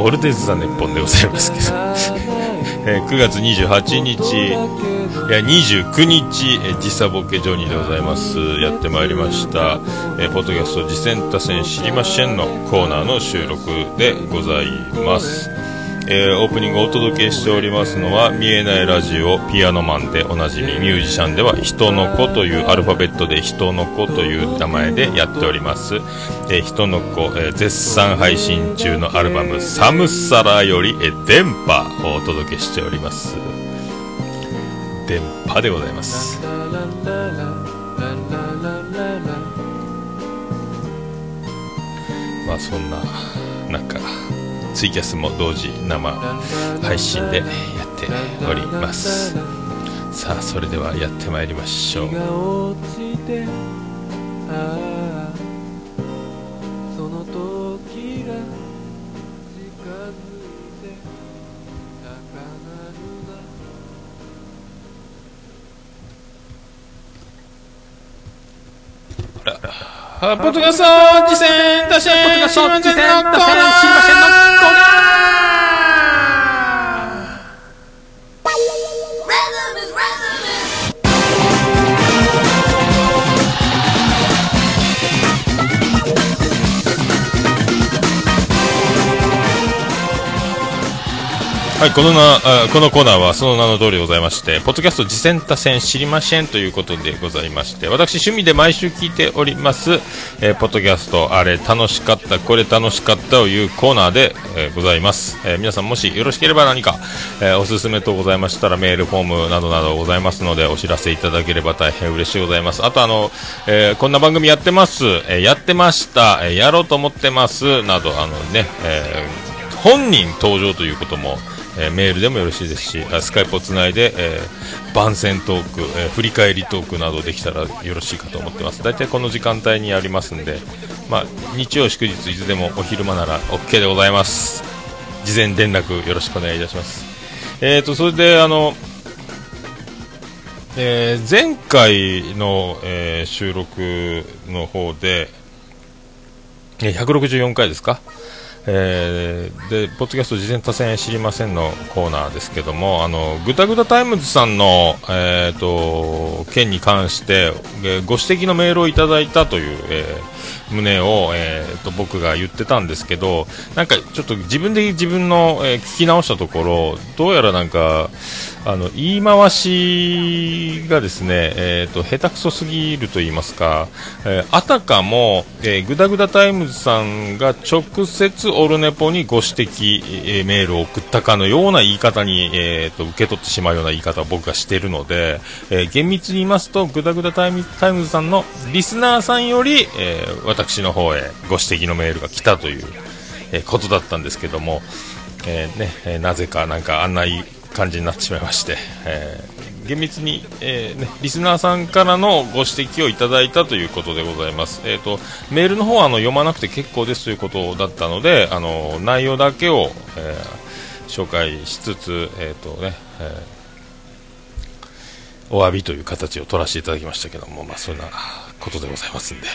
っさんのオールデイズ・ザ・ネッポンでございますけど、えー9月28日、いや、29日、えー時差ボケジョニーでございます。やってまいりました。えーポッドキャスト、次戦多戦知りませんのコーナーの収録でございます。えーオープニングをお届けしておりますのは見えないラジオピアノマンでおなじみミュージシャンでは人の子というアルファベットで人の子という名前でやっております、えー人の子、えー絶賛配信中のアルバムサムサラより、えー電波をお届けしております。電波でございます。まあそんななんかツイキャスも同時生配信でやっております。さあそれではやってまいりましょう。が落ちてああその時が近づいて高鳴るなあポッドキャスト次戦打線ポッドキャスト知りませんのコーナー知りまはい、このなあこのコーナーはその名の通りございまして、ポッドキャスト次戦多戦知りませんということでございまして、私趣味で毎週聞いております、えーポッドキャストあれ楽しかった、これ楽しかったというコーナーで、えーございます、えー皆さんもしよろしければ何か、えおすすめとございましたらメールフォームなどなどございますのでお知らせいただければ大変嬉しいございます。あとあの、えーこんな番組やってます、えやってました、えやろうと思ってます、などあのね、え本人登場ということも、えーメールでもよろしいですしスカイプをつないで、えー番宣トーク、えー振り返りトークなどできたらよろしいかと思ってます。大体この時間帯にありますんで、まあ、日曜祝日いつでもお昼間なら OK でございます。事前連絡よろしくお願いいたします。えーとそれであのえー前回の、えー収録の方で、164回ですか、えーで、ポッドキャスト自薦他薦知りましぇんのコーナーですけども、あの、グダグダタイムズさんの、えーと、件に関して、えーご指摘のメールをいただいたという、えー旨を、えーと、僕が言ってたんですけど、なんかちょっと自分で自分の、えー聞き直したところ、どうやらなんか、あの、言い回しがですね、えーと、下手くそすぎると言いますか、えーあたかも、えー、グダグダタイムズさんが直接オルネポにご指摘、えーメールを送ったかのような言い方に、えーと受け取ってしまうような言い方を僕がしているので、えー厳密に言いますと、グダグダタイムズさんのリスナーさんより、えー私の方へご指摘のメールが来たという、えことだったんですけども、えーねえなぜかなんかあんない感じになってしまいまして、えー厳密に、えーね、リスナーさんからのご指摘をいただいたということでございます。えー、とメールの方はあの読まなくて結構ですということだったので、あの内容だけを、え紹介しつつ、えーとねえお詫びという形を取らせていただきましたけども、まあ、そんなことでございますんで、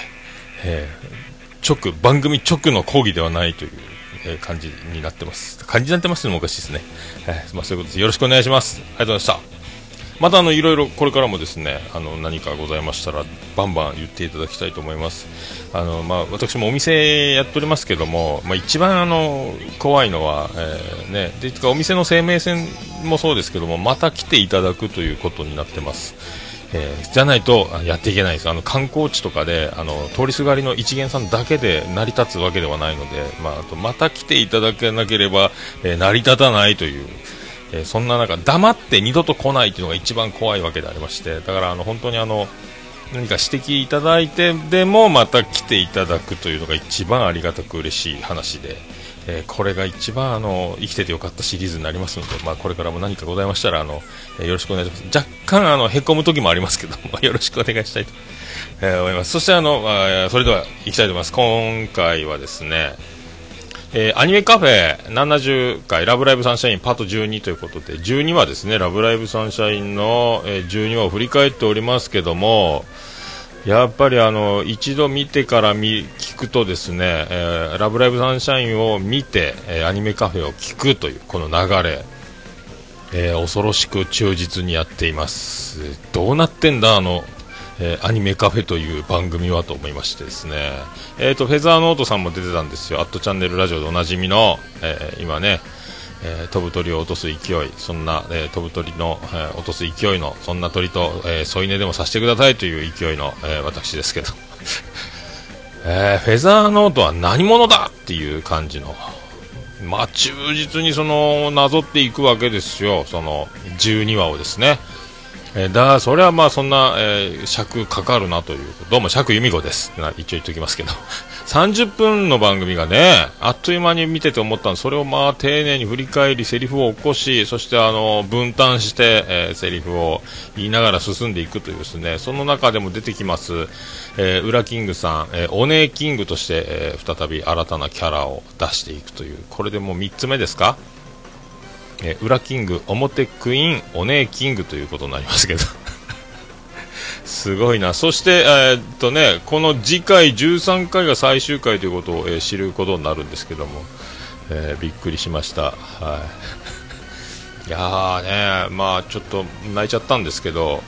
えー直番組直の講義ではないという、えー感じになってます。感じになってますのもおかしいですね、えーまあ、そういうことです。よろしくお願いします。ありがとうございました。またあのいろいろこれからもですねあの何かございましたらバンバン言っていただきたいと思います。あの、まあ、私もお店やっておりますけども、まあ、一番あの怖いのは、えーね、でかお店の生命線もそうですけどもまた来ていただくということになってます。えーじゃないとやっていけないです。あの観光地とかであの通りすがりの一元さんだけで成り立つわけではないので、まあ、あとまた来ていただけなければ、えー成り立たないという、えーそんな中黙って二度と来ないというのが一番怖いわけでありましてだからあの本当にあの何か指摘いただいてでもまた来ていただくというのが一番ありがたく嬉しい話で、えーこれが一番あの生きててよかったシリーズになりますので、まあ、これからも何かございましたらあの、えーよろしくお願いします。若干あのへこむ時もありますけどもよろしくお願いしたいと、えー思います。そしてあの、あそれでは行きたいと思います。今回はですねえアニメカフェ70回ラブライブサンシャインパート12ということで12話ですね。ラブライブサンシャインの、え12話を振り返っておりますけどもやっぱりあの一度見てから見聞くとですね、えーラブライブサンシャインを見て、えーアニメカフェを聞くというこの流れ、えー恐ろしく忠実にやっています。どうなってんだあの、えーアニメカフェという番組はと思いましてですね。えーとフェザーノートさんも出てたんですよ。アットチャンネルラジオでおなじみの、え今ねえー飛ぶ鳥を落とす勢いそんな、えー飛ぶ鳥の、えー落とす勢いのそんな鳥と、えー添い寝でもさせてくださいという勢いの、えー私ですけど、えーフェザーノートは何者だっていう感じの。まあ忠実にそのなぞっていくわけですよ。その12話をですね。えーだそれはまあそんな、えー尺かかるなという。どうも尺由美子です。な一応言っておきますけど。30分の番組がねあっという間に見てて思ったのそれをまあ丁寧に振り返りセリフを起こしそしてあの分担して、えーセリフを言いながら進んでいくというですねその中でも出てきます、えー、ウラキングさん、えーオネーキングとして、えー再び新たなキャラを出していくというこれでもう3つ目ですか？えー裏キング、表クイーン、お姉キングということになりますけど。すごいな。そして、えーっとね、この次回13回が最終回ということを、えー知ることになるんですけども、えーびっくりしました。はい。いやーね、まあちょっと泣いちゃったんですけど、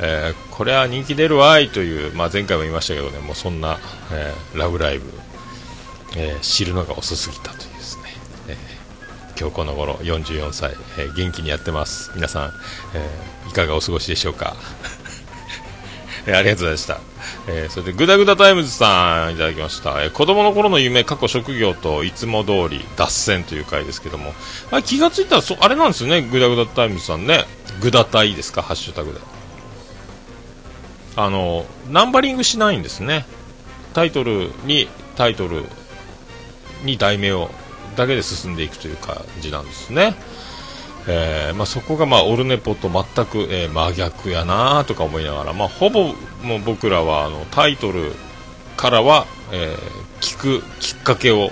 えーこれは人気出るわいという、まあ前回も言いましたけどね、もうそんな、えーラブライブ、えー知るのが遅すぎたというですね。え今日この頃44歳、え元気にやってます皆さん、えーいかがお過ごしでしょうか、えーありがとうございました、えーそれでグダグダタイムズさんいただきました、えー子供の頃の夢過去職業といつも通り脱線という回ですけども。あ気がついたらそあれなんですよねグダグダタイムズさんね。グダタイですか？ハッシュタグで。あのナンバリングしないんですね。タイトルにタイトルに題名をだけで進んでいくという感じなんですね。えーまあ、そこが、まあ、オルネポと全く、えー真逆やなとか思いながら、まあ、ほぼもう僕らはあのタイトルからは、えー聞くきっかけを、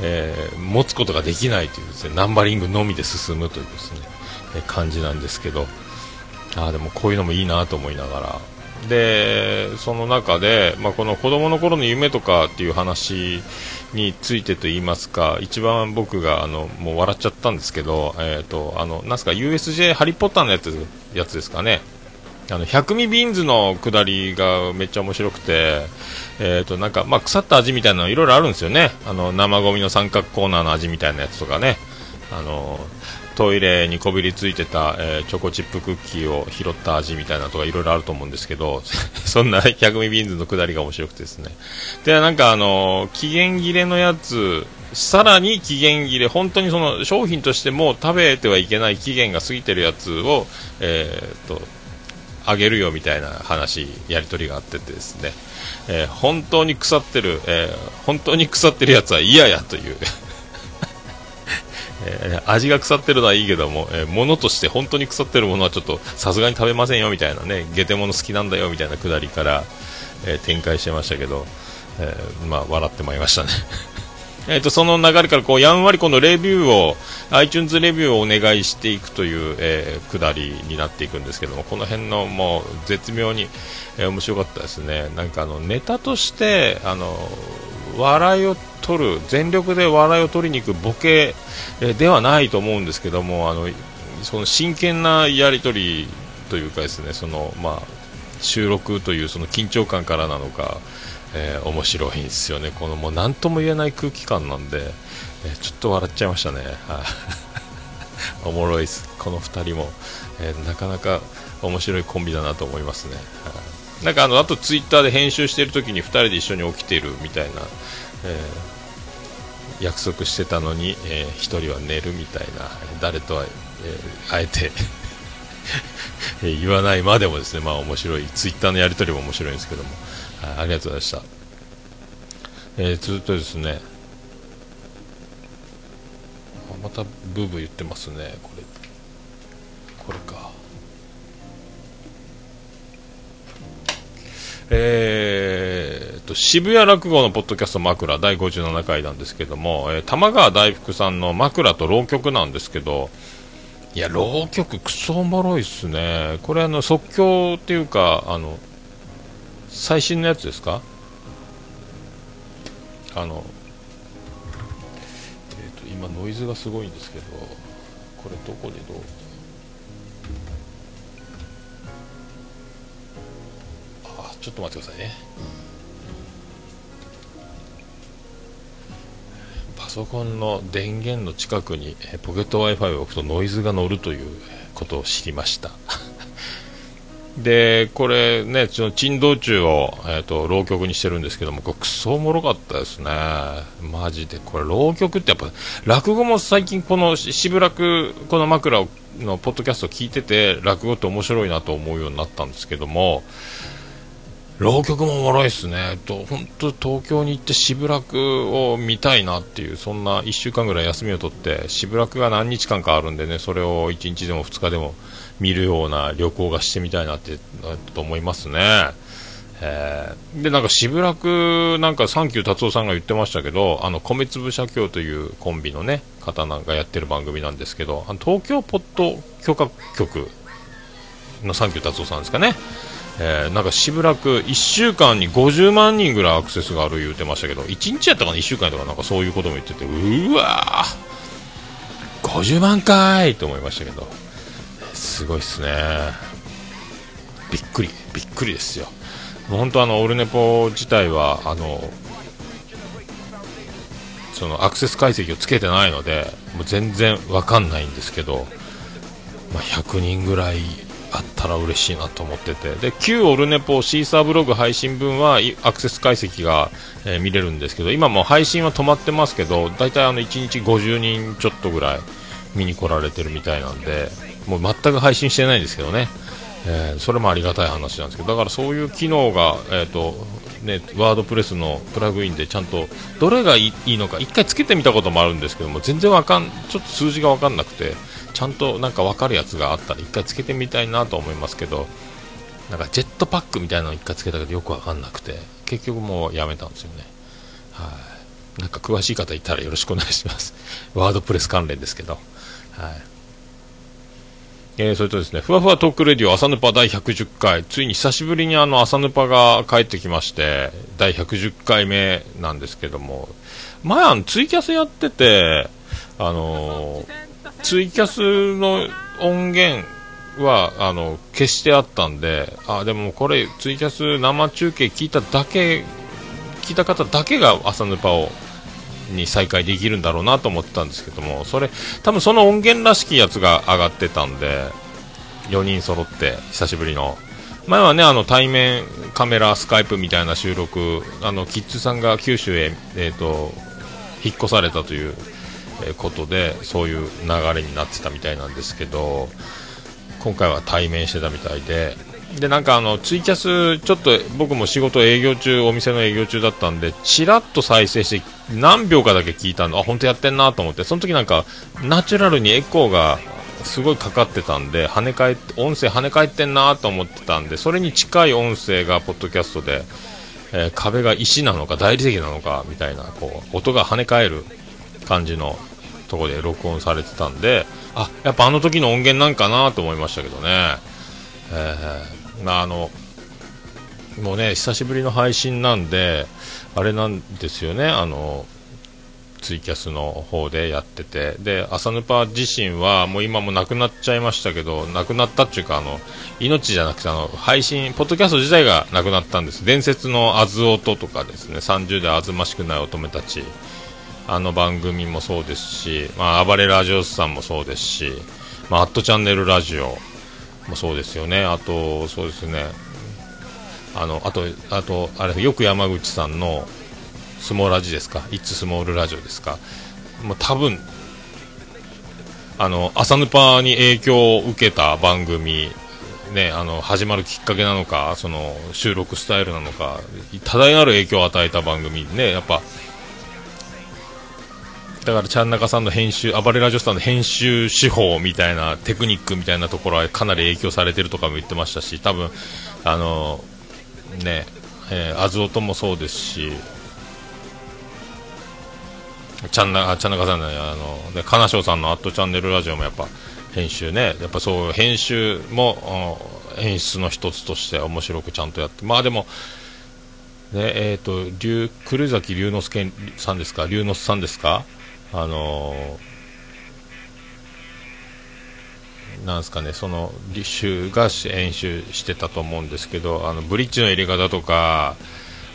えー持つことができないというですねナンバリングのみで進むというですね、えー感じなんですけどあでもこういうのもいいなと思いながらでその中で、まあ、この子供の頃の夢とかっていう話についてと言いますか一番僕があのもう笑っちゃったんですけど、えー、とあのなんすか USJ ハリー・ポッターのやつやつですかね。あの百味ビーンズの下りがめっちゃ面白くて、えー、となんか、まあ、腐った味みたいなのいろいろあるんですよね。あの生ゴミの三角コーナーの味みたいなやつとかね。あのトイレにこびりついてた、えーチョコチップクッキーを拾った味みたいなとかいろいろあると思うんですけど そんな 百味ビーンズの下りが面白くてですね。でなんかあの期限切れのやつさらに期限切れ本当にその商品としても食べてはいけない期限が過ぎてるやつを、えー、とあげるよみたいな話やり取りがあっててですね、えー本当に腐ってる、えー本当に腐ってるやつは嫌やという。えー味が腐ってるのはいいけども、えー物として本当に腐ってるものはちょっとさすがに食べませんよみたいなね下手物好きなんだよみたいなくだりから、えー展開してましたけど、えーまあ、笑ってまいりましたね。えーとその流れからこうやんわりこのレビューを iTunes レビューをお願いしていくという、えーくだりになっていくんですけどもこの辺のもう絶妙に、えー面白かったですね。なんかあのネタとしてあの笑いを取る全力で笑いを取りに行くボケえーではないと思うんですけどもあのその真剣なやり取りというかですねその、まあ、収録というその緊張感からなのか、えー面白いんですよね。このもう何とも言えない空気感なんで、えーちょっと笑っちゃいましたね。おもろいです。この2人も、えーなかなか面白いコンビだなと思いますね、なんかあのあとツイッターで編集してる時に2人で一緒に起きているみたいな、えー約束してたのに、え1人は寝るみたいな誰とは、えーあえて 言わないまでもですね。まあ面白い。ツイッターのやり取りも面白いんですけども、はい、ありがとうございました、えーずっとですねまたブーブー言ってますねこれ。これか。えー、と渋谷落語のポッドキャスト枕第57回なんですけども、えー玉川大福さんの枕と浪曲なんですけどいや浪曲クソおもろいっすね。これあの即興っていうかあの最新のやつですか？あのえー、と今ノイズがすごいんですけどこれどこでどう？あちょっと待ってくださいね。パソコンの電源の近くにポケット w i f i を置くとノイズが乗るということを知りました。でこれねその珍道中を、えー、と浪曲にしてるんですけどもこれクソおもろかったですね。マジで。これ浪曲ってやっぱ落語も最近このししぶらくこの枕のポッドキャストを聞いてて落語って面白いなと思うようになったんですけども浪曲もおもろいですね。と本当東京に行ってしぶらくを見たいなっていうそんな1週間ぐらい休みを取ってしぶらくが何日間かあるんでねそれを1日でも2日でも見るような旅行がしてみたいなってと思いますね。えーでなんかしぶらくなんかサンキュー達夫さんが言ってましたけどあの米粒社協というコンビのね方なんかやってる番組なんですけどあの東京ポッド許可局のサンキュー達夫さんですかね、えーなんかしぶらく1週間に50万人ぐらいアクセスがある言ってましたけど1日やったかな？1週間とかな？んかそういうことも言っててうわー！50万回！と思いましたけど。すごいっすね。びっくりびっくりですよ。もう本当あのオルネポ自体はあのそのアクセス解析をつけてないのでもう全然わかんないんですけど、まあ、100人ぐらいあったら嬉しいなと思ってて。で旧オルネポシーサーブログ配信分はアクセス解析が、えー見れるんですけど今も配信は止まってますけど大体あの1日50人ちょっとぐらい見に来られてるみたいなんでもう全く配信してないんですけどね、えーそれもありがたい話なんですけど。だからそういう機能が、えーとね、ワードプレスのプラグインでちゃんとどれがいいのか1回つけてみたこともあるんですけども全然わかんちょっと数字が分かんなくてちゃんとなんか分かるやつがあったら1回つけてみたいなと思いますけどなんかジェットパックみたいなの1回つけたけどよく分かんなくて結局もうやめたんですよね。はい。なんか詳しい方いたらよろしくお願いします。ワードプレス関連ですけど。はい。えーそれとですね、ふわふわトークレディオ朝ヌパ第110回、ついに久しぶりにあの朝ヌパが帰ってきまして、第110回目なんですけども、前あのツイキャスやってて、あのーツイキャスの音源はあの消してあったんで、あでもこれツイキャス生中継聞いただけ、聞いた方だけが朝ヌパをに再開できるんだろうなと思ってたんですけども、それ、多分その音源らしきやつが上がってたんで、4人揃って、久しぶりの。前はね、あの対面カメラ、スカイプみたいな収録、あのキッズさんが九州へ、えー、と引っ越されたという、ことで、そういう流れになってたみたいなんですけど、今回は対面してたみたいで、でなんかあのツイキャス、ちょっと僕も仕事営業中、お店の営業中だったんで、ちらっと再生して、何秒かだけ聞いたの、あ本当やってんなと思って、その時なんか、ナチュラルにエコーがすごいかかってたんで、跳ね返って音声跳ね返ってんなと思ってたんで、それに近い音声がポッドキャストで、えー壁が石なのか大理石なのかみたいな、こう音が跳ね返る感じのとこで録音されてたんで、あやっぱあの時の音源なんかなと思いましたけどね。えーまああのもうね久しぶりの配信なんであれなんですよねあのツイキャスの方でやってて。で朝ヌパ自身はもう今もなくなっちゃいましたけどなくなったっていうかあの命じゃなくてあの配信ポッドキャスト自体がなくなったんです。伝説のあず音とかですね30であずましくない乙女たち。あの番組もそうですし、まあ、暴れラジオスさんもそうですし、まあ、アットチャンネルラジオ。もそうですよね、あと、そうですね、あの、あと、あと、あれ、よく山口さんの相撲ラジですか、いつスモールラジオですか、もう多分、あの、朝ヌパに影響を受けた番組、ね、あの始まるきっかけなのかその収録スタイルなのか多大なる影響を与えた番組ねやっぱだからちゃん中さんの編集暴れラジオスターの編集手法みたいなテクニックみたいなところはかなり影響されてるとかも言ってましたし多分あのねえー、アズオトもそうですしちゃんな、ちゃんなかさんね、あの、で、金賞さんのアットチャンネルラジオもやっぱ、編集ね、やっぱそう、編集も、演出の一つとして面白くちゃんとやって、まあでも、ね、えっ、ー、と、龍、久崎龍之介さんですか龍之介さんですかあの、なんですかね、その、立集が演習してたと思うんですけど、あの、ブリッジの入れ方とか、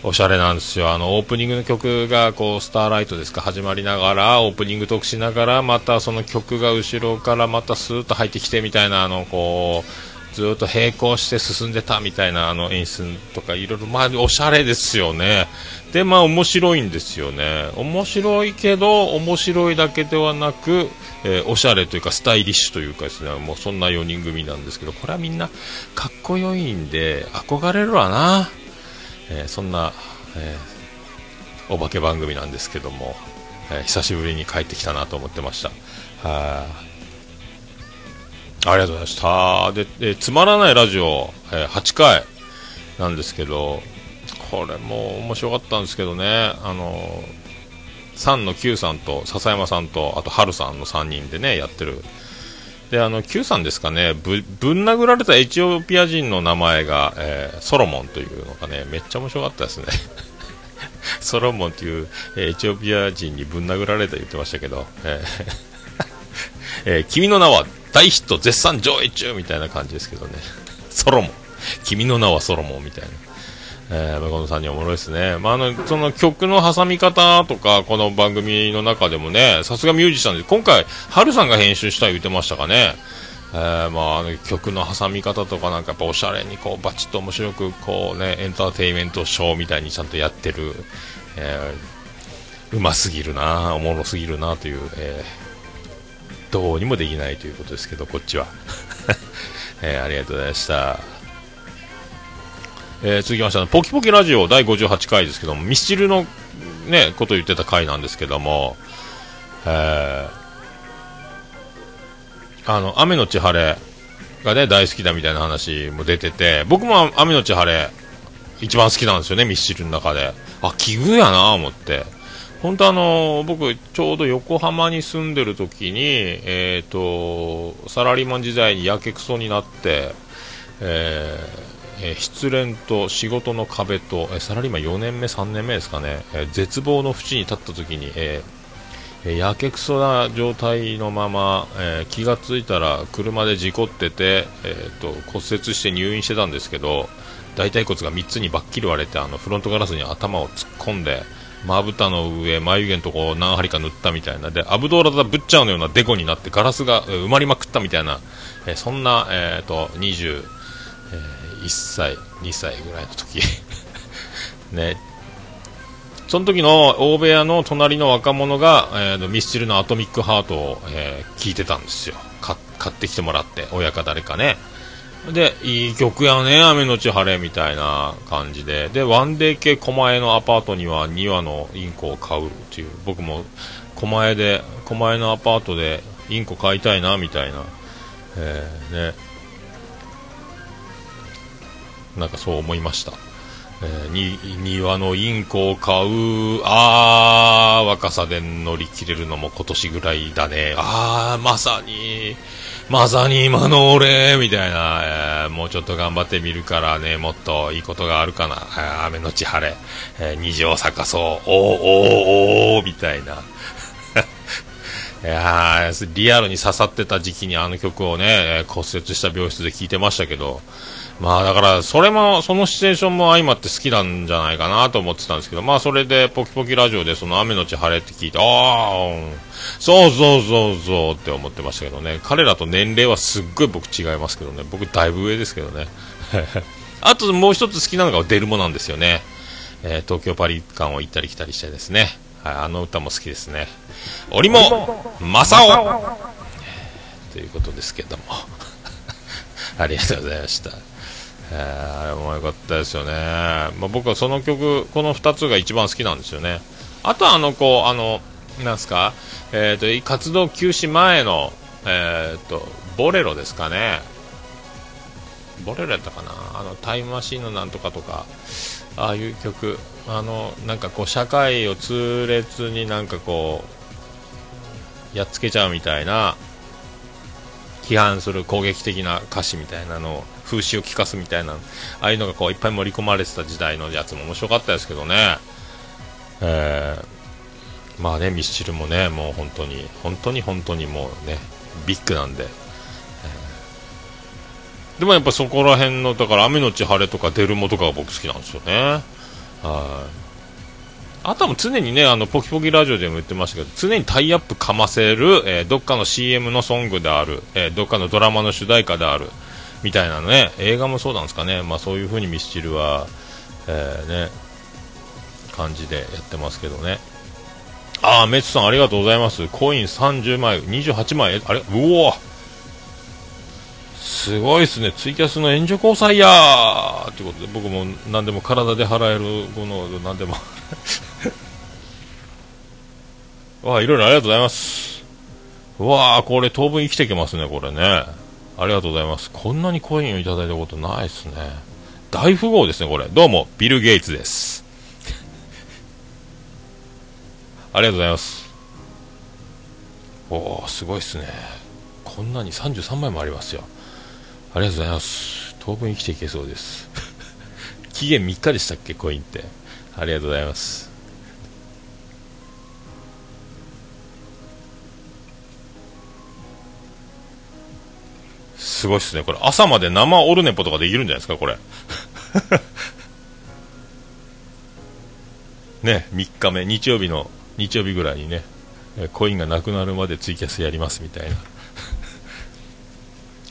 おしゃれなんですよ。あのオープニングの曲がこうスターライトですか始まりながらオープニングトークしながらまたその曲が後ろからまたスーッと入ってきてみたいなあのこうずっと並行して進んでたみたいなあの演出とかいろいろまあおしゃれですよね。でまあ面白いんですよね。面白いけど面白いだけではなく、えー、おしゃれというかスタイリッシュというかですね。もうそんな4人組なんですけどこれはみんなかっこよいんで憧れるわな。えー、そんな、えー、お化け番組なんですけども、え、久しぶりに帰ってきたなと思ってました。はいありがとうございました。で、でつまらないラジオ、えー、8回なんですけど、これも面白かったんですけどね、あの3の Q さんと笹山さんとあと春さんの3人でねやってる。であの Q さんですかね。ぶぶん殴られたエチオピア人の名前が、えー、ソロモンというのがねめっちゃ面白かったですね。ソロモンという、えー、エチオピア人にぶん殴られた言ってましたけど、えー。えー、君の名は大ヒット絶賛上映中みたいな感じですけどね。ソロモン。君の名はソロモンみたいな。えー、この3人おもろいですね。まあ、あの、その曲の挟み方とか、この番組の中でもね、さすがミュージシャンで、今回、ハルさんが編集したい言ってましたかね。えー、まあ、あの曲の挟み方とかなんかやっぱおしゃれにこうバチッと面白くこうねエンターテインメントショーみたいにちゃんとやってる、えー、うますぎるなおもろすぎるなという、えー、どうにもできないということですけどこっちは、えー、ありがとうございましたえー、続きまして、ポキポキラジオ第58回ですけども、ミスチルのね、こと言ってた回なんですけども、えー、あの、雨のち晴れがね、大好きだみたいな話も出てて、僕も雨のち晴れ、一番好きなんですよね、ミスチルの中で。あ、奇遇やな思って。本当あの僕、ちょうど横浜に住んでる時に、え、ー、と、サラリーマン時代にやけくそになって、えー、失恋と仕事の壁と、え、サラリーマン4年目、3年目ですかね、え、絶望の淵に立った時に、えー、やけくそな状態のまま、え気がついたら車で事故ってて、えーと、骨折して入院してたんですけど大腿骨が3つにばっきり割れてあのフロントガラスに頭を突っ込んでまぶたの上、眉毛のとこ何針か塗ったみたいなでアブドーラダ・ブッチャーのようなデコになってガラスが埋まりまくったみたいな、えそんな、えーと21歳、2歳ぐらいの時 ね、その時の大部屋の隣の若者が、えー、ミスチルのアトミックハートを、えー、聞いてたんですよ。買ってきてもらって、親か誰かね。で、いい曲やね、雨のち晴れみたいな感じで。で、ワンデー系狛江のアパートには2羽のインコを買うっていう、僕も狛江で、狛江のアパートでインコ飼いたいな、みたいな。えー、ね。なんかそう思いました。えー、に庭のインコを買う、あー、若さで乗り切れるのも今年ぐらいだね。あー、まさに、まさに今の俺、みたいな、えー、もうちょっと頑張ってみるからね、もっといいことがあるかな。雨のち晴れ、えー、虹を咲かそう、おー、おー、おー、みたいな。いやリアルに刺さってた時期にあの曲をね、骨折した病室で聴いてましたけど、まあだからそれもそのシチュエーションも相まって好きなんじゃないかなと思ってたんですけどまあそれでポキポキラジオでその雨のち晴れって聞いてああ、うん。そうそうそうそうって思ってましたけどね。彼らと年齢はすっごい僕違いますけどね。僕だいぶ上ですけどね。あともう一つ好きなのがデルモなんですよね、えー東京パリ間を行ったり来たりしてですね、はい、あの歌も好きですね。折も正雄。ということですけども。ありがとうございましたえーあれも良かったですよね、まあ、僕はその曲、この2つが一番好きなんですよね。あとはあのこうあのなんすか、えー、と活動休止前の、えー、とボレロですかね、ボレロやったかな、あのタイムマシーンのなんとかとか、ああいう曲、あのなんかこう社会を痛烈になんかこうやっつけちゃうみたいな批判する攻撃的な歌詞みたいなのを風刺を聞かすみたいなああいうのがこういっぱい盛り込まれてた時代のやつも面白かったですけどね、えーまあねミスチルもねもう本当に本当に本当にもうねビッグなんで、えーでもやっぱそこら辺のだから雨のち晴れとかデルモとかが僕好きなんですよね。はい。あとは常にね、あの、ポキポキラジオでも言ってましたけど、常にタイアップかませる、えーどっかの CM のソングである、えーどっかのドラマの主題歌である、みたいなね、映画もそうなんですかね、まあそういう風にミスチルは、えーね、感じでやってますけどね。あー、メッツさんありがとうございます。コイン30枚、28枚、あれ？うおすごいですね。ツイキャスの援助交際やーということで、僕も何でも体で払えるものを何でも わあ、いろいろありがとうございます。わあ、これ当分生きていけますね、これね。ありがとうございます。こんなにコインをいただいたことないですね。大富豪ですね、これ。どうも、ビル・ゲイツです。ありがとうございます。おお、すごいですね。こんなに33枚もありますよ。ありがとうございます。当分生きていけそうです。期限3日でしたっけ、コインって。ありがとうございます。すごいっすね。これ、朝まで生オルネポとかできるんじゃないですか、これ。ね、3日目、日曜日の、日曜日ぐらいにね、コインがなくなるまでツイキャスやりますみたいな。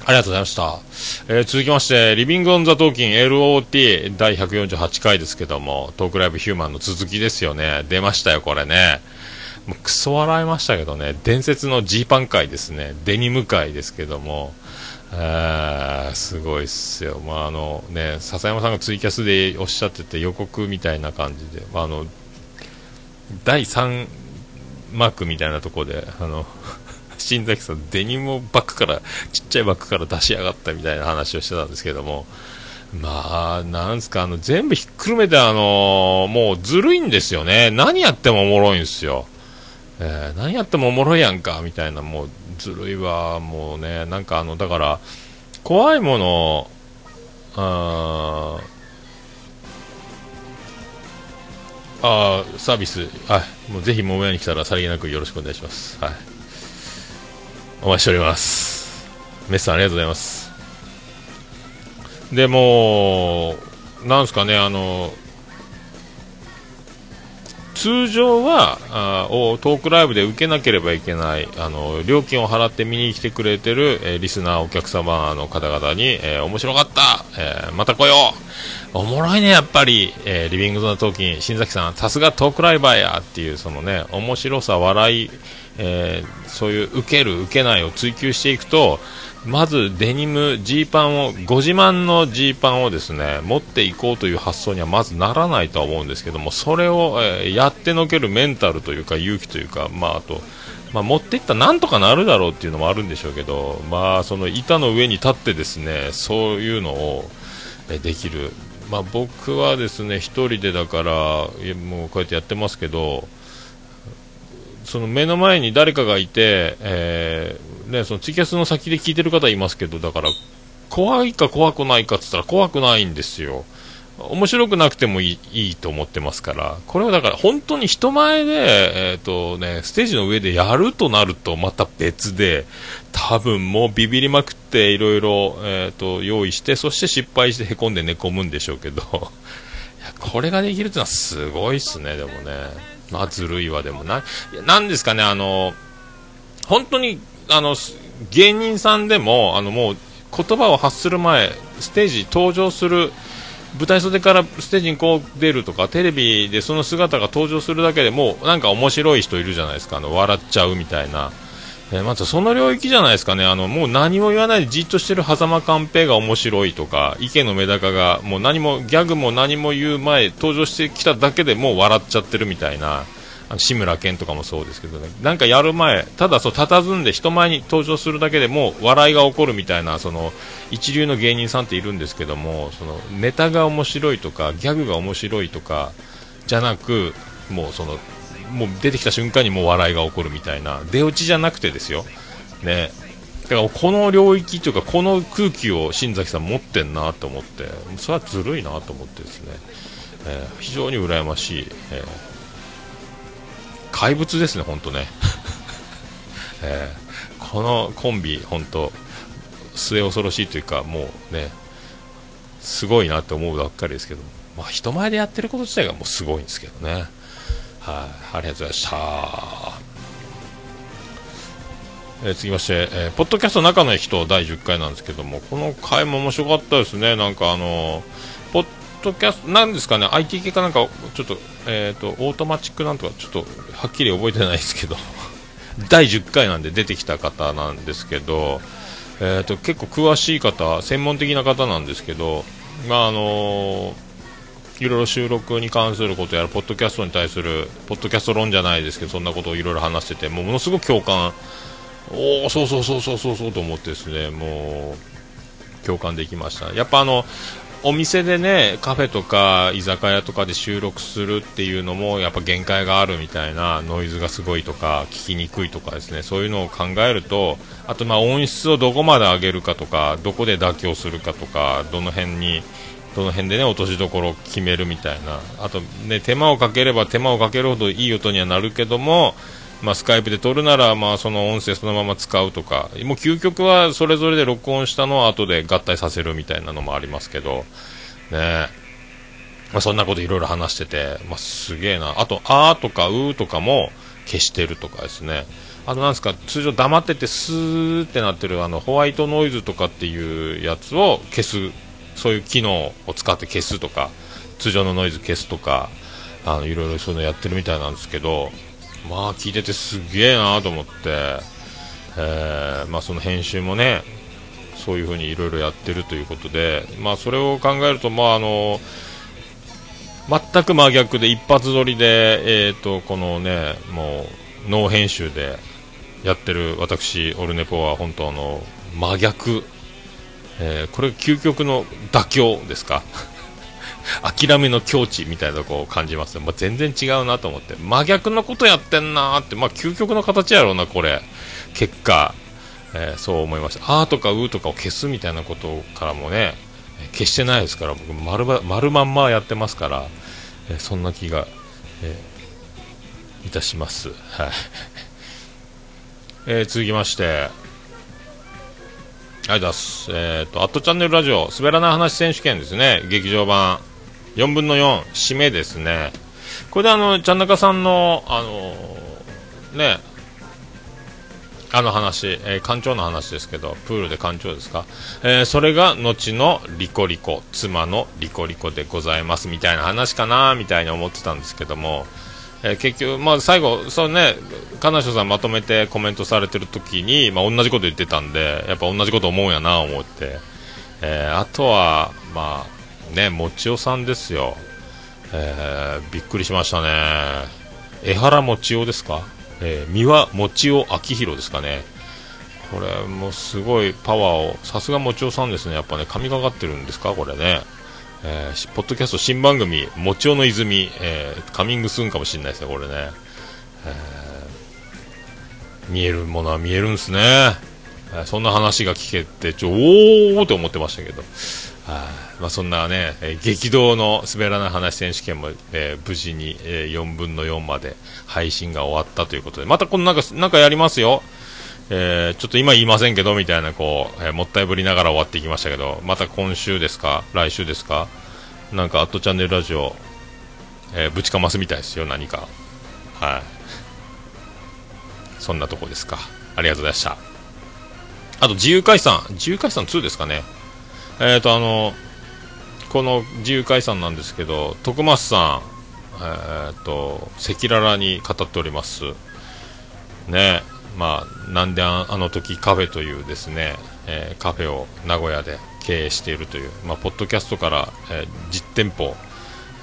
ありがとうございました。えー続きまして、リビングオンザトーキン LOT 第148回ですけども、トークライブヒューマンの続きですよね。出ましたよ、これね。もうクソ笑いましたけどね、伝説のジーパン会ですね、デニム会ですけども、あすごいっすよ。まあ、あのね、笹山さんがツイキャスでおっしゃってて予告みたいな感じで、まあ、あの、第3幕みたいなところで、あの、新崎さん、デニムをバッグから、ちっちゃいバッグから出しやがったみたいな話をしてたんですけども、まあ、なんすか、あの、全部ひっくるめて、あのもうずるいんですよね。何やってもおもろいんですよ。えー何やってもおもろいやんか、みたいな、もう、ずるいわ、もうね、なんかあの、だから、怖いもの、ああサービス、はい、もうぜひ桃屋に来たらさりげなくよろしくお願いします。はい。お待ちしております。メスさんありがとうございます。でも、なんすかね、あの、通常はあーをトークライブで受けなければいけないあの料金を払って見に来てくれてる、えーリスナーお客様の方々に、えー面白かった、えーまた来よう。おもろいねやっぱり、えリビングゾーントーキン。新崎さんさすがトークライバーやっていうそのね面白さ笑い、えーそういう受ける受けないを追求していくとまずデニムジーパンをご自慢のジーパンをですね持っていこうという発想にはまずならないとは思うんですけどもそれを、えーやってのけるメンタルというか勇気というかまああとまあ、持っていったらなんとかなるだろうっていうのもあるんでしょうけど、まあ、その板の上に立ってですねそういうのをえできる、まあ、僕はですね一人でだからもうこうやってやってますけどその目の前に誰かがいて、えーね、そのツイキャスの先で聞いてる方いますけどだから怖いか怖くないかって言ったら怖くないんですよ。面白くなくてもいいいいと思ってますから、これはだから本当に人前で、えっ、とね、ステージの上でやるとなるとまた別で、多分もうビビりまくっていろいろ、えっ、と、用意して、そして失敗して凹んで寝込むんでしょうけど、いやこれができるってのはすごいっすね、でもね。まあ、ずるいわ、でもない。なんですかね、あの、本当に、あの、芸人さんでも、あの、もう、言葉を発する前、ステージ登場する、舞台袖からステージにこう出るとかテレビでその姿が登場するだけでもうなんか面白い人いるじゃないですかあの笑っちゃうみたいな、えー、まずその領域じゃないですかね。あのもう何も言わないでじっとしてる狭間寛平が面白いとか池のメダカがもう何もギャグも何も言う前登場してきただけでもう笑っちゃってるみたいなあの志村けんとかもそうですけどね。なんかやる前ただそう佇んで人前に登場するだけでもう笑いが起こるみたいなその一流の芸人さんっているんですけどもそのネタが面白いとかギャグが面白いとかじゃなくもうそのもう出てきた瞬間にもう笑いが起こるみたいな。出落ちじゃなくてですよ。ね。だからこの領域というかこの空気を新崎さん持ってんなと思って。それはずるいなと思ってですね、えー、非常に羨ましい、えー怪物ですね、本当ね、えー、このコンビ、本当末恐ろしいというか、もうね、すごいなって思うばっかりですけど、まあ、人前でやってること自体がもうすごいんですけどね、はい、あ、りがとうございました。えー、続きまして、えー、ポッドキャスト仲のいい人第10回なんですけども、この回も面白かったですね、なんかあのポッドキャスト、なんですかね、IT 系かなんか、ちょっと、えっ、ー、と、オートマチックなんとか、ちょっと、はっきり覚えてないですけど、第10回なんで出てきた方なんですけど、えっ、と、結構詳しい方、専門的な方なんですけど、まあ、あのいろいろ収録に関することやら、ポッドキャストに対する、ポッドキャスト論じゃないですけど、そんなことをいろいろ話してて、もうものすごく共感、おお、そうそうそうそうそうそうと思ってですね、もう、共感できました。やっぱあの、お店でねカフェとか居酒屋とかで収録するっていうのもやっぱ限界があるみたいなノイズがすごいとか聞きにくいとかですねそういうのを考えるとあとまあ音質をどこまで上げるかとかどこで妥協するかとかどの辺にどの辺でね落としどころを決めるみたいな。あとね手間をかければ手間をかけるほどいい音にはなるけどもまあ、スカイプで撮るなら、まあ、その音声そのまま使うとか、もう究極はそれぞれで録音したのを後で合体させるみたいなのもありますけど、ね。まあ、そんなこといろいろ話してて、まあ、すげえな。あと、あーとかうーとかも消してるとかですね。あとなんですか、通常黙っててスーってなってるあのホワイトノイズとかっていうやつを消す、そういう機能を使って消すとか、通常のノイズ消すとか、あのいろいろそういうのやってるみたいなんですけど、まあ聞いててすげえなと思って、えー、まあ、その編集もねそういう風にいろいろやってるということで、まあ、それを考えると、まあ、あの全く真逆で一発撮りで、えーと、このねもうノー編集でやってる私、オルネポは本当あの真逆、えー、これ究極の妥協ですか？諦めの境地みたいなとこを感じますね、まあ、全然違うなと思って。真逆のことやってんなーって、まあ、究極の形やろうな、これ。結果、えー、そう思いました、あーとかうーとかを消すみたいなことからもね消してないですから僕丸丸まんまやってますから、えー、そんな気が、えー、いたします。はい。えー、続きまして、ありがとうございます。えっ、ー、と、アットチャンネルラジオ、滑らない話選手権ですね、劇場版。4分の4、締めですね。これであの、ちゃんなかさんの、あのー、ね、あの話、えー、館長の話ですけど、プールで館長ですか、えー、それが後のリコリコ、妻のリコリコでございます。みたいな話かなみたいに思ってたんですけども、えー、結局、まあ、最後、そうね、金城さんまとめてコメントされてる時に、まあ、同じこと言ってたんで、やっぱ同じこと思うんやな思って、えー、あとは、まあ、ね、もちおさんですよ。えー、びっくりしましたね。江原もちおですか？えー、三輪もちお明宏ですかね。これもすごいパワーを、さすがもちおさんですね。やっぱね、神がかってるんですか？これね。えー、ポッドキャスト新番組、もちおの泉、えー、カミングスーンかもしれないですね、これね。えー、見えるものは見えるんですね。そんな話が聞けて、ちょ、おーって思ってましたけど。はいまあ、そんなね、えー激動の滑らない話選手権も、えー無事に、えー4分の4まで配信が終わったということで、またこのなんか、なんかやりますよ。えーちょっと今言いませんけど、みたいな、こう、えーもったいぶりながら終わっていきましたけど、また今週ですか？来週ですか？なんか、アットチャンネルラジオ、えーぶちかますみたいですよ、何か。はい。そんなとこですか。ありがとうございました。あと、自由解散。自由解散2ですかね？えっ、と、あの、この自由解散なんですけど、徳松さん、えっ、と、赤裸々に語っております。ね、まあ、なんでああの時カフェというですね、えーカフェを名古屋で経営しているという、まあ、ポッドキャストから、えー実店舗、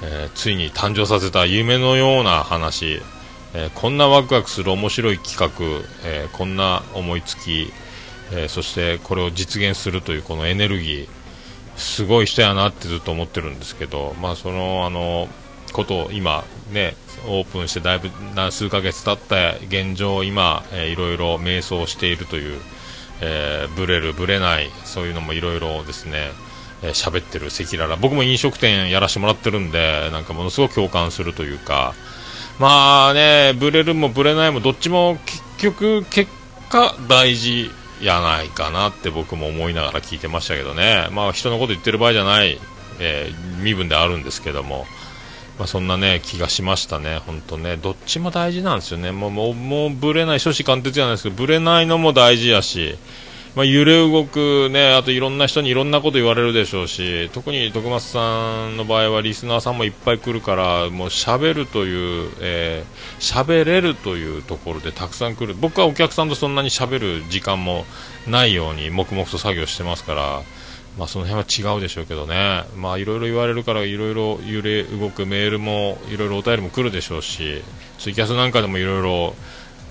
えーついに誕生させた夢のような話、えこんなワクワクする面白い企画、えこんな思いつき、えそしてこれを実現するというこのエネルギーすごい人やなってずっと思ってるんですけど、まあ、そのあのことを今、ね、オープンしてだいぶな数ヶ月経った現状、今、えーいろいろ迷走しているという、えーブレる、ブレない、そういうのもいろいろですね、えーってる赤裸々、僕も飲食店やらせてもらってるんで、なんかものすごく共感するというか、まあね、ブレるもブレないもどっちも結局、結果大事やないかなって僕も思いながら聞いてましたけどね、まあ人のこと言ってる場合じゃない、えー身分であるんですけども、まあ、そんなね気がしましたね、本当ね、どっちも大事なんですよね、もうもうもうぶれない、初子貫徹じゃないですけど、ぶれないのも大事やし、まあ、揺れ動くね、あといろんな人にいろんなこと言われるでしょうし、特に徳松さんの場合はリスナーさんもいっぱい来るから、もう喋るという、えー喋れるというところでたくさん来る。僕はお客さんとそんなに喋る時間もないように黙々と作業してますから、まあその辺は違うでしょうけどね。まあいろいろ言われるからいろいろ揺れ動くメールもいろいろお便りも来るでしょうし、ツイキャスなんかでもいろいろ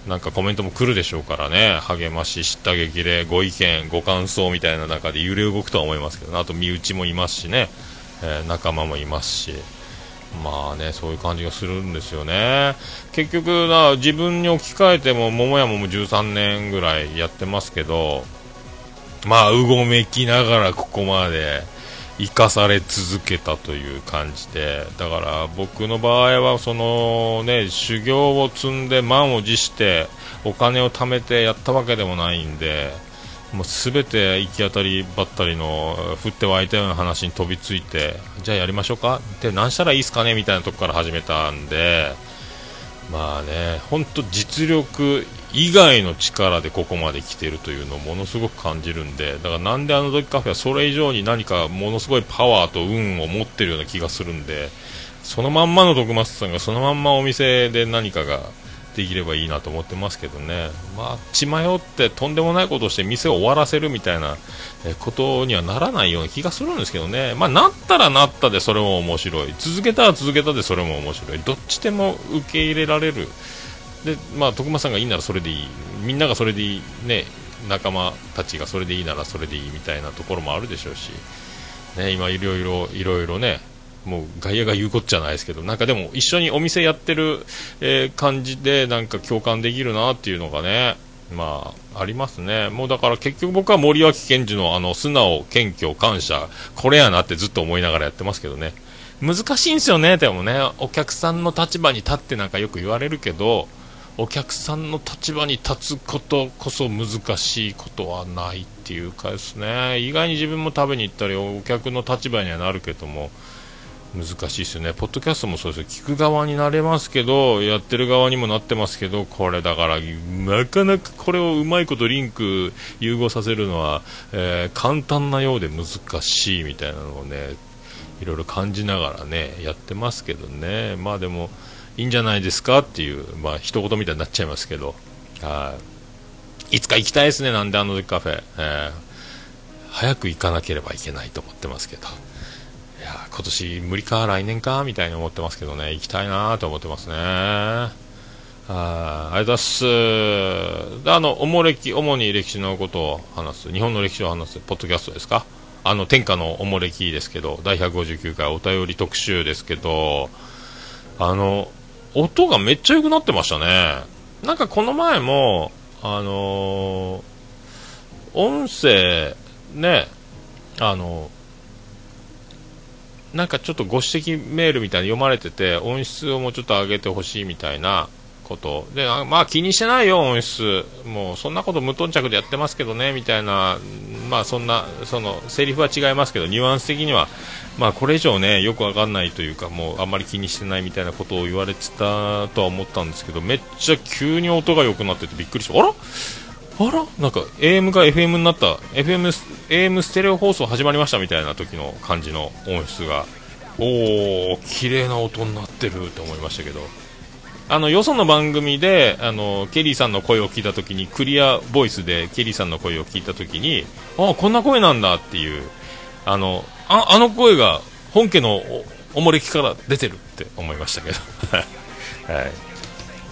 なんかコメントも来るでしょうからね、励まし、知った激励、ご意見、ご感想みたいな中で揺れ動くとは思いますけど、あと身内もいますしね、えー仲間もいますし、まあね、そういう感じがするんですよね。結局な、自分に置き換えても、桃屋も13年ぐらいやってますけど、まあ、うごめきながらここまで生かされ続けたという感じで、だから僕の場合は、そのね、修行を積んで満を持して、お金を貯めてやったわけでもないんで、もうすべて行き当たりばったりの降って湧いたような話に飛びついてじゃあやりましょうか。で何したらいいですかねみたいなとこから始めたんでまあね本当実力以外の力でここまで来てるというのをものすごく感じるんでだからなんであの時カフェはそれ以上に何かものすごいパワーと運を持ってるような気がするんでそのまんまの徳松さんがそのまんまお店で何かができればいいなと思ってますけどね、まあ、血迷ってとんでもないことをして店を終わらせるみたいなことにはならないような気がするんですけどね、まあ、なったらなったでそれも面白い、続けたら続けたでそれも面白い、どっちでも受け入れられる、でまあ、徳間さんがいいならそれでいい、みんながそれでいい、ね、仲間たちがそれでいいならそれでいい。みたいなところもあるでしょうし、ね、今、いろいろいろいろね、もう外野が言うことじゃないですけど、なんかでも一緒にお店やってる、えー感じでなんか共感できるなっていうのがね、まあ、ありますね。もうだから結局僕は森脇健児のあの素直、謙虚、感謝、これやなってずっと思いながらやってますけどね。難しいんですよね、でもね、お客さんの立場に立ってなんかよく言われるけど、お客さんの立場に立つことこそ難しいことはないっていうかですね、意外に自分も食べに行ったり、お客の立場にはなるけども、難しいですよね、ポッドキャストもそうですよ、聞く側になれますけど、やってる側にもなってますけど、これだから、なかなかこれをうまいことリンク、融合させるのは、えー簡単なようで難しいみたいなのをね、いろいろ感じながらね、やってますけどね、まあでも、いいんじゃないですかっていう、まあ一言みたいになっちゃいますけど、はい。いつか行きたいですね、なんであの時カフェ。えー。早く行かなければいけないと思ってますけど。いや今年無理か来年かみたいに思ってますけどね。行きたいなと思ってますね。あありがとうございます。であのおもれき主に歴史のことを話す。日本の歴史を話すポッドキャストですか？あの天下のおもれきですけど第159回お便り特集ですけどあの音がめっちゃ良くなってましたね。なんかこの前もあのー音声ねあのなんかちょっとご指摘メールみたいに読まれてて音質をもうちょっと上げてほしいみたいなこと。であまあ気にしてないよ音質。もうそんなこと無頓着でやってますけどねみたいなまあそんなそのセリフは違いますけどニュアンス的にはまあこれ以上ねよくわかんないというかもうあんまり気にしてないみたいなことを言われてたとは思ったんですけどめっちゃ急に音が良くなっててびっくりした。あら？あら？なんか AM が FM になった。FM AM ステレオ放送始まりましたみたいな時の感じの音質が。おお綺麗な音になってるって思いましたけど。あのよその番組であのケリーさんの声を聞いた時にクリアボイスでケリーさんの声を聞いた時にあこんな声なんだっていうあのああの声が本家のおもれきから出てるって思いましたけど、はい、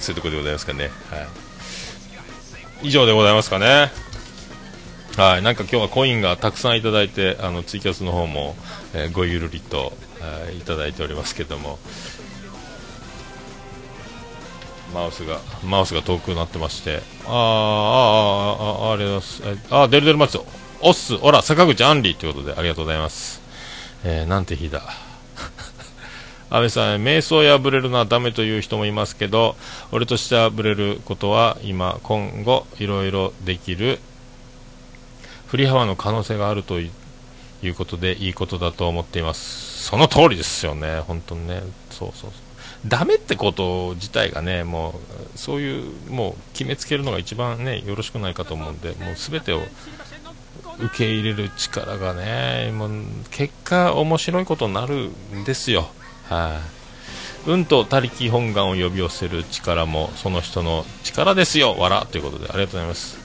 そういうところでございますかね。はい。以上でございますかね。はい、なんか今日はコインがたくさんいただいて、あのツイキャスの方も、えー、ごゆるりと、えー、いただいておりますけども、マウスが、マウスが遠くなってまして、あー、あー、あー、ありがとうございます。あ、デルデルマツオッス、おら、坂口アンリーということでありがとうございます。えー、なんて日だ。安倍さん、瞑想やぶれるのはダメという人もいますけど、俺としてはぶれることは今、今後、いろいろできる、振り幅の可能性があるということで、いいことだと思っています。その通りですよね、本当にね。そうそうそう。ダメってこと自体がね、もう、そういう、もう、決めつけるのが一番ね、よろしくないかと思うんで、もう全てを、受け入れる力がね、もう結果、面白いことになるんですよ。はい、運と他力本願を呼び寄せる力もその人の力ですよ、わらということでありがとうございます。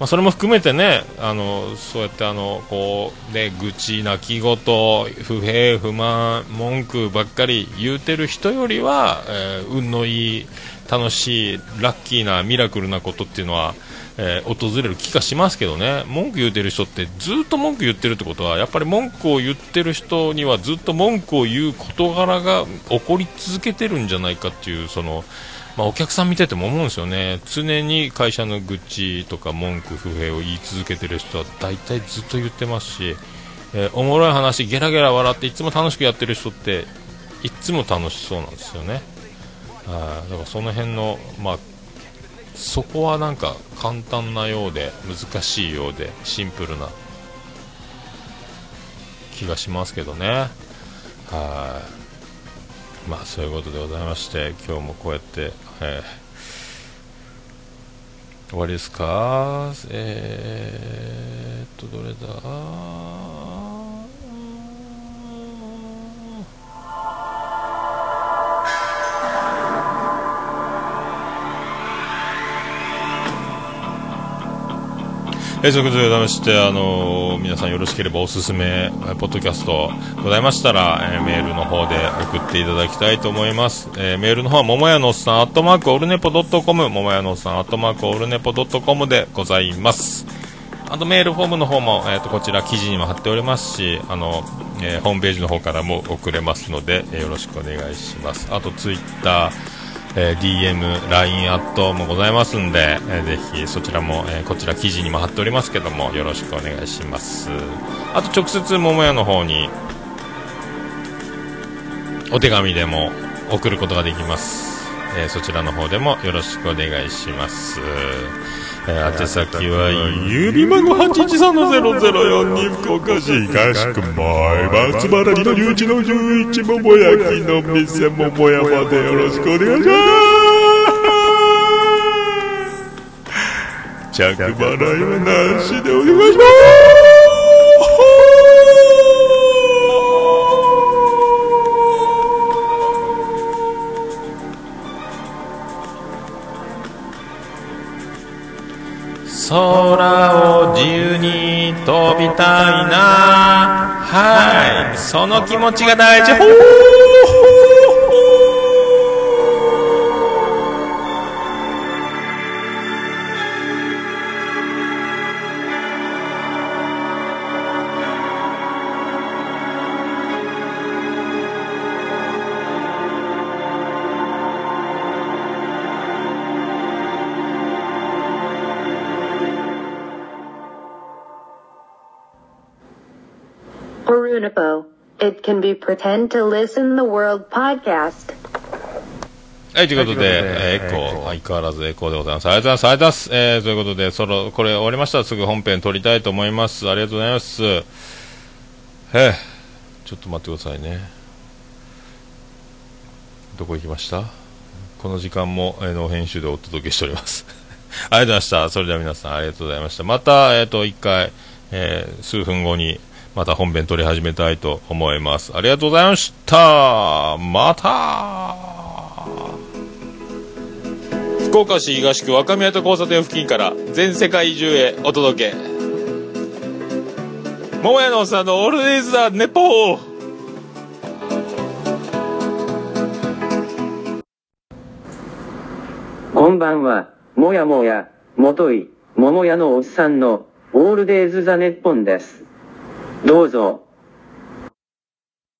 まあ、それも含めてね、あのそうやってあのこう、ね、愚痴、泣き言、不平、不満、文句ばっかり言うてる人よりは、えー、運のいい、楽しい、ラッキーな、ミラクルなことっていうのは、えー、訪れる気がしますけどね。文句言ってる人ってずっと文句言ってるってことはやっぱり文句を言ってる人にはずっと文句を言う事柄が起こり続けてるんじゃないかっていうその、まあ、お客さん見てても思うんですよね。常に会社の愚痴とか文句不平を言い続けてる人は大体ずっと言ってますし、えー、おもろい話ゲラゲラ笑っていつも楽しくやってる人っていつも楽しそうなんですよね。あだからその辺の、まあ、そこはなんか簡単なようで難しいようでシンプルな気がしますけどね。はい。まあそういうことでございまして今日もこうやって、えー、終わりですか？えー、っとどれだ？えー、ということでございまして、あのー、皆さんよろしければおすすめ、ポッドキャストございましたら、えー、メールの方で送っていただきたいと思います。えー、メールの方は、ももやのおっさん、アットマークオルネポドットコム、ももやのおっさん、アットマークオルネポドットコムでございます。あとメールフォームの方も、えーと、こちら記事にも貼っておりますし、あの、えー、ホームページの方からも送れますので、えー、よろしくお願いします。あとツイッター、えー、DM、LINE アットもございますんで、えー、ぜひそちらも、えー、こちら記事にも貼っておりますけども、よろしくお願いします。あと直接桃屋の方に、お手紙でも送ることができます。えー、そちらの方でもよろしくお願いします。えー、宛先は、郵便番号813-0042福岡市東区前松原2の11の11桃焼きの店桃山でよろしくお願いします着払いはなしでお願いします空を自由に飛びたいなはいその気持ちが大事ほー Unipo It can be pretend to listen the world podcast. はい、ということで、えーエコー、相変わらずエコーでございます。ありがとうございます。ありがとうございます。えー、ということで、その、これ終わりましたらすぐ本編撮りたいと思います。ありがとうございます。えー、ちょっと待ってくださいね。どこ行きました？この時間も、えー、の編集でお届けしております。ありがとうございました。それでは皆さんありがとうございました。また、えっ、と、一回、えー数分後に、また本編撮り始めたいと思います。ありがとうございました。また福岡市東区若宮と交差点付近から全世界中へお届け桃屋のおっさんのオールディーズ・ザ・ネポーこんばんは、もやもや、もとい、桃屋のおっさんの、オールデイズ・ザ・ネッポンです。どうぞ、